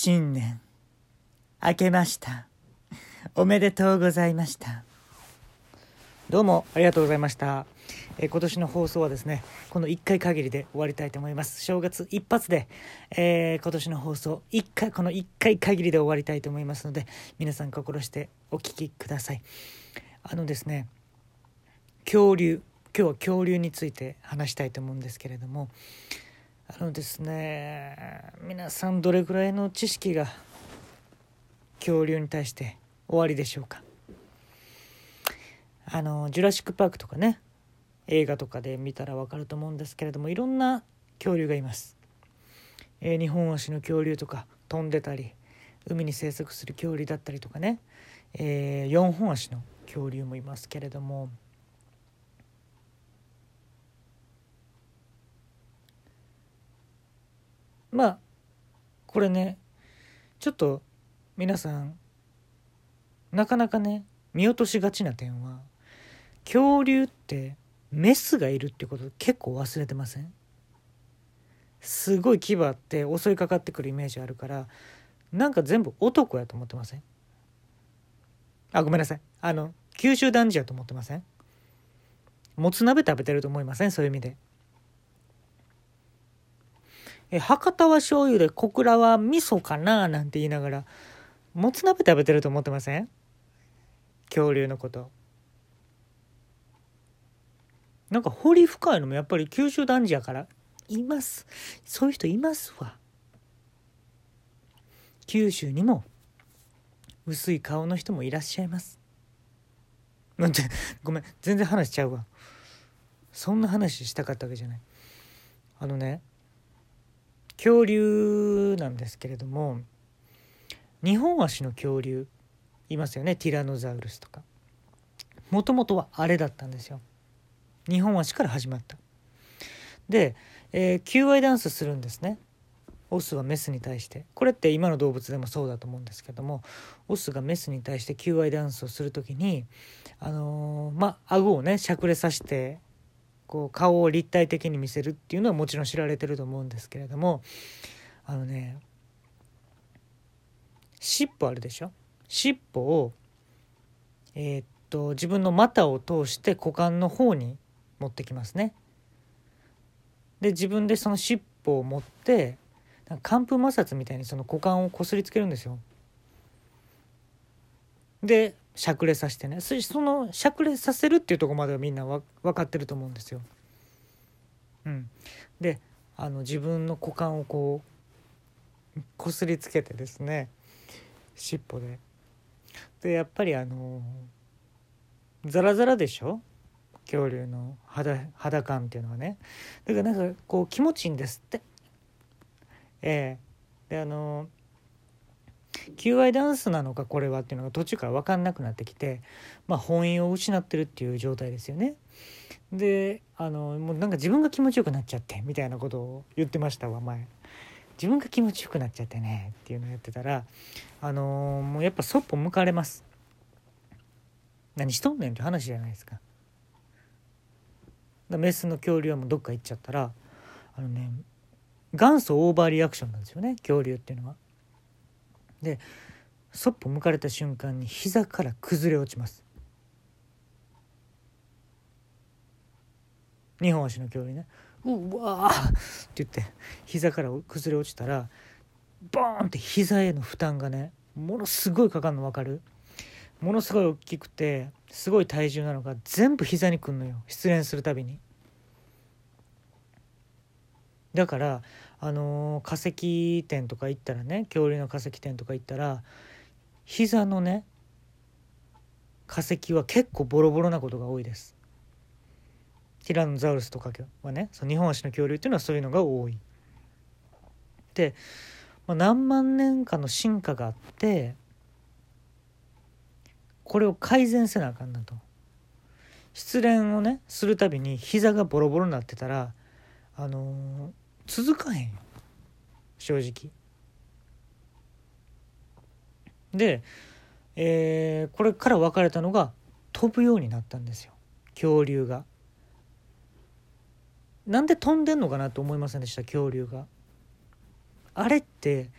新年明けました。おめでとうございました。どうもありがとうございました、え今年の放送はですねこの1回限りで終わりたいと思います。正月一発で、えー今年の放送1回この1回限りで終わりたいと思いますので皆さん心してお聞きください。あのですね恐竜今日は恐竜について話したいと思うんですけれどもあのですね皆さんどれくらいの知識が恐竜に対して終わりでしょうか？あの「ジュラシック・パーク」とかね映画とかで見たら分かると思うんですけれどもいろんな恐竜がいます、えー、日本足の恐竜とか飛んでたり海に生息する恐竜だったりとかね、えー、4本足の恐竜もいますけれどもまあこれねちょっと皆さんなかなかね見落としがちな点は恐竜ってメスがいるってこと結構忘れてません？すごい牙あって襲いかかってくるイメージあるからなんか全部男やと思ってません？あごめんなさい。あの九州男児やと思ってません？もつ鍋食べてると思いません？そういう意味で。え博多は醤油で小倉は味噌かな？なんて言いながらもつ鍋食べてると思ってません？恐竜のこと。なんか掘り深いのもやっぱり九州男児やから。います。そういう人いますわ。九州にも薄い顔の人もいらっしゃいます。なんてごめん全然話しちゃうわ。そんな話したかったわけじゃない。あのね恐竜なんですけれども日本足の恐竜いますよね？ティラノザウルスとか。もともとはあれだったんですよ。日本足から始まった。で、えー求愛ダンスするんですね。オスはメスに対して。これって今の動物でもそうだと思うんですけどもオスがメスに対して求愛ダンスをする時にあのーまあ顎をねしゃくれさせてこう顔を立体的に見せるっていうのはもちろん知られてると思うんですけれどもあのね尻尾あるでしょ？尻尾をえーっと自分の股を通して股間の方に持ってきますね。で自分でその尻尾を持ってなんか寒風摩擦みたいにその股間をこすりつけるんですよ。でしゃくれさせてね。そのしゃくれさせるっていうとこまではみんなわ分かってると思うんですよ。うん、であの自分の股間をこうこすりつけてですね尻尾で。でやっぱりあのザラザラでしょ？恐竜の肌肌感っていうのはね。だからなんかこう気持ちいいんですって。ええ。であの求愛ダンスなのかこれはっていうのが途中から分かんなくなってきてまあ本意を失ってるっていう状態ですよね。であのもうなんか自分が気持ちよくなっちゃってみたいなことを言ってましたわ前。自分が気持ちよくなっちゃってねっていうのをやってたらあのもうやっぱそっぽ向かれます。何しとんねんって話じゃないですか。メスの恐竜はもうどっか行っちゃったらあのね元祖オーバーリアクションなんですよね恐竜っていうのは。でそっぽ向かれた瞬間に膝から崩れ落ちます。2本足の恐竜ね「うわ!」って言って膝から崩れ落ちたらボーンって膝への負担がねものすごいかかるの分かる？ものすごい大きくてすごい体重なのが全部膝にくんのよ失恋するたびに。だからあのー化石店とか行ったらね恐竜の化石店とか行ったら膝のね化石は結構ボロボロなことが多いです。ティラノザウルスとかはねその日本足の恐竜っていうのはそういうのが多い。で、まあ、何万年かの進化があってこれを改善せなあかんなと。失恋をねするたびに膝がボロボロになってたらあのー続かへん正直。で、えーこれから分かれたのが飛ぶようになったんですよ恐竜が。なんで飛んでんのかなと思いませんでした？恐竜が。あれって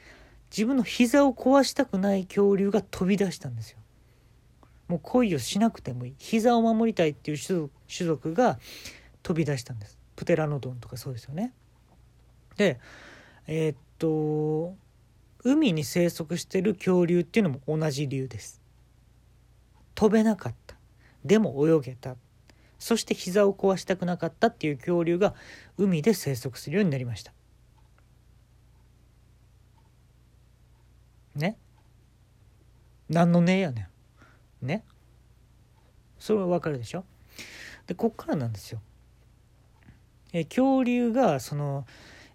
自分の膝を壊したくない恐竜が飛び出したんですよ。もう恋をしなくてもいい膝を守りたいっていう種族が飛び出したんです。プテラノドンとかそうですよね。でえー、っと海に生息してる恐竜っていうのも同じ理由です。飛べなかった。でも泳げた。そして膝を壊したくなかったっていう恐竜が海で生息するようになりました。ね？何のねやねん。ね？それはわかるでしょ？でこっからなんですよ。え恐竜がその、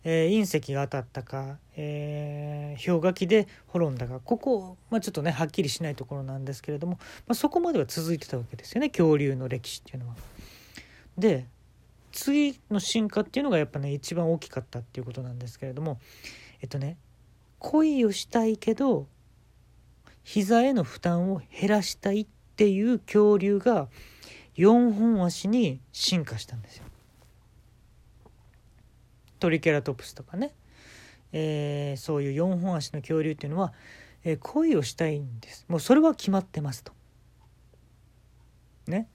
えー、隕石が当たったか、えー、氷河期で滅んだかここ、まあ、ちょっとねはっきりしないところなんですけれども、まあ、そこまでは続いてたわけですよね恐竜の歴史っていうのは。で次の進化っていうのがやっぱね一番大きかったっていうことなんですけれどもえっとね恋をしたいけど膝への負担を減らしたいっていう恐竜が4本足に進化したんですよ。トリケラトプスとかね、えー、そういう4本足の恐竜っていうのは、えー、恋をしたいんですもうそれは決まってますと。ね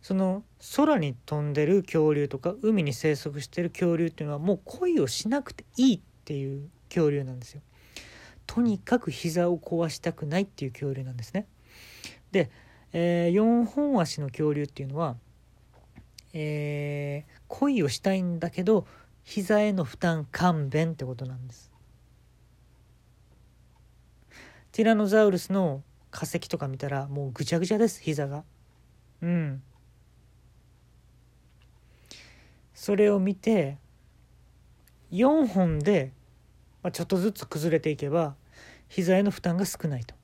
その空に飛んでる恐竜とか海に生息してる恐竜っていうのはもう恋をしなくていいっていう恐竜なんですよ。とにかく膝を壊したくないっていう恐竜なんですね。で、えー、4本足の恐竜っていうのは、えー、恋をしたいんだけど膝への負担勘弁ってことなんです。ティラノザウルスの化石とか見たらもうぐちゃぐちゃです膝が。うん。それを見て4本で、ちょっとずつ崩れていけば膝への負担が少ないと。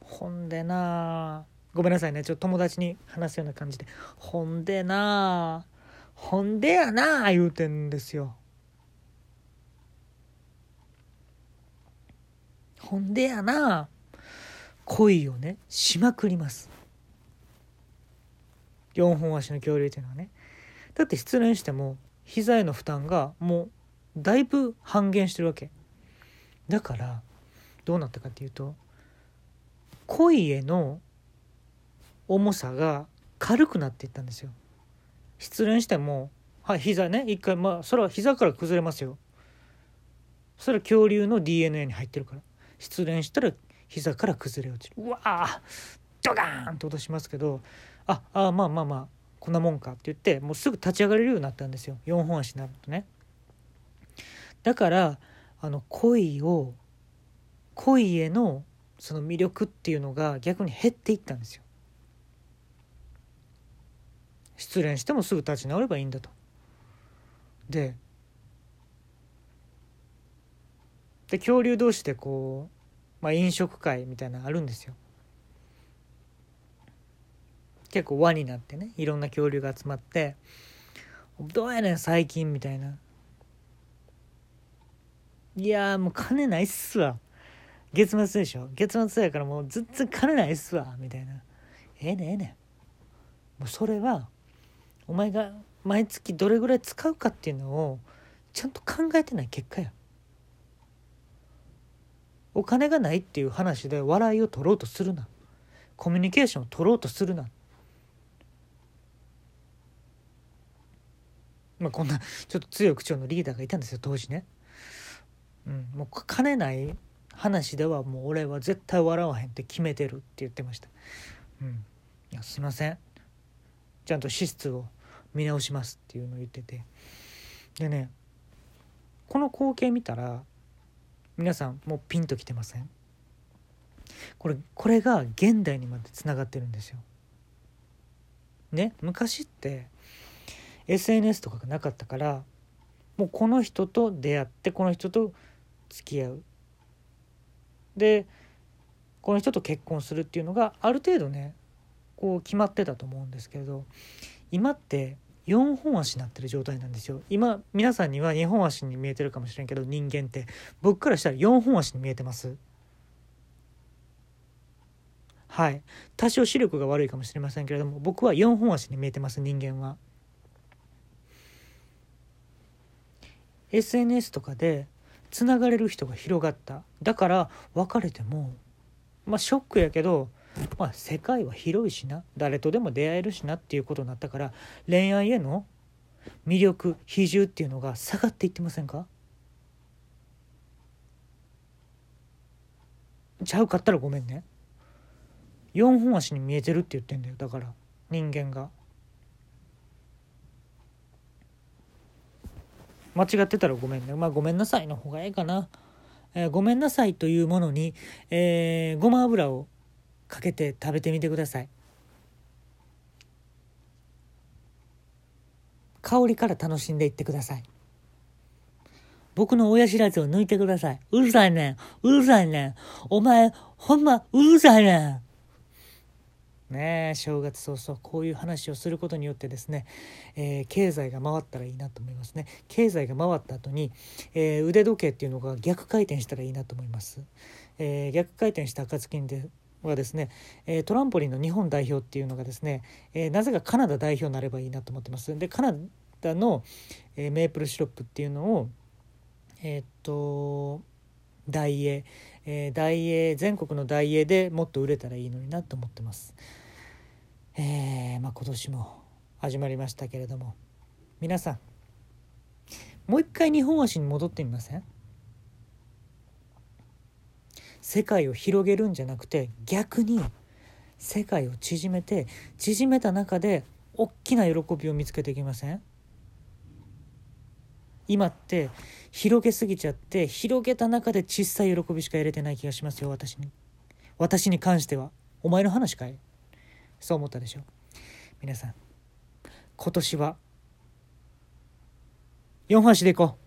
ほんでなごめんなさいねちょっと友達に話すような感じで「ほんでなほんでやなあ言うてんですよ。ほんでやな恋をねしまくります。4本足の恐竜っていうのはね。だって失恋しても膝への負担がもうだいぶ半減してるわけだからどうなったかっていうと恋への重さが軽くなっていったんですよ失恋してもはい膝ね一回まあそれは膝から崩れますよ。それは恐竜の DNA に入ってるから。失恋したら膝から崩れ落ちる。うわードガーンと落としますけどああまあまあまあこんなもんかって言ってもうすぐ立ち上がれるようになったんですよ。4本足になるとね。だからあの恋を恋へのその魅力っていうのが逆に減っていったんですよ。失恋してもすぐ立ち直ればいいんだと。でで恐竜同士でこう、まあ、飲食会みたいなのあるんですよ。結構輪になってねいろんな恐竜が集まって「どうやねん最近」みたいな「いやもう金ないっすわ」月末でしょ。月末やからもう全然金ないっすわみたいな。ええねええねもうそれはお前が毎月どれぐらい使うかっていうのをちゃんと考えてない結果や。お金がないっていう話で笑いを取ろうとするな。コミュニケーションを取ろうとするな。まあこんなちょっと強い口調のリーダーがいたんですよ当時ね。うん、もう金ない話ではもう俺は絶対笑わへんって決めてるって言ってました。うん、いやすいません。ちゃんと資質を見直しますっていうのを言ってて。でねこの光景見たら皆さんもうピンときてません？これこれが現代にまでつながってるんですよ。ね昔って SNS とかがなかったからもうこの人と出会ってこの人と付き合う。でこの人と結婚するっていうのがある程度ねこう決まってたと思うんですけれど今って4本足になってる状態なんですよ。今皆さんには2本足に見えてるかもしれんけど人間って。僕からしたら4本足に見えてます。はい。多少視力が悪いかもしれませんけれども僕は4本足に見えてます人間は。SNS とかでつながれる人が広がった。だから別れてもまあショックやけど、まあ、世界は広いしな誰とでも出会えるしなっていうことになったから恋愛への魅力比重っていうのが下がっていってませんか？ちゃうかったらごめんね。4本足に見えてるって言ってんだよだから人間が。間違ってたらごめんね。まあごめんなさいの方がええかな、えー、ごめんなさいというものに、えー、ごま油をかけて食べてみてください香りから楽しんでいってください僕の親知らずを抜いてください。うるさいねん。うるさいねん。お前、ほんま、うるさいねん。ねえ正月早々こういう話をすることによってですね、えー、経済が回ったらいいなと思いますね経済が回った後に、えー、腕時計っていうのが逆回転したらいいなと思います、えー、逆回転した暁にではですね、えトランポリンの日本代表っていうのがですね、えなぜかカナダ代表になればいいなと思ってます。でカナダの、えメープルシロップっていうのをえっと大英、えー、大英全国の大英でもっと売れたらいいのになと思ってます。えー、まあ、今年も始まりましたけれども。皆さんもう一回日本足に戻ってみません？世界を広げるんじゃなくて逆に世界を縮めて縮めた中で大きな喜びを見つけていきません？今って広げすぎちゃって広げた中で小さい喜びしか入れてない気がしますよ私に。私に関しては。お前の話かい？そう思ったでしょ皆さん今年は4橋でいこう。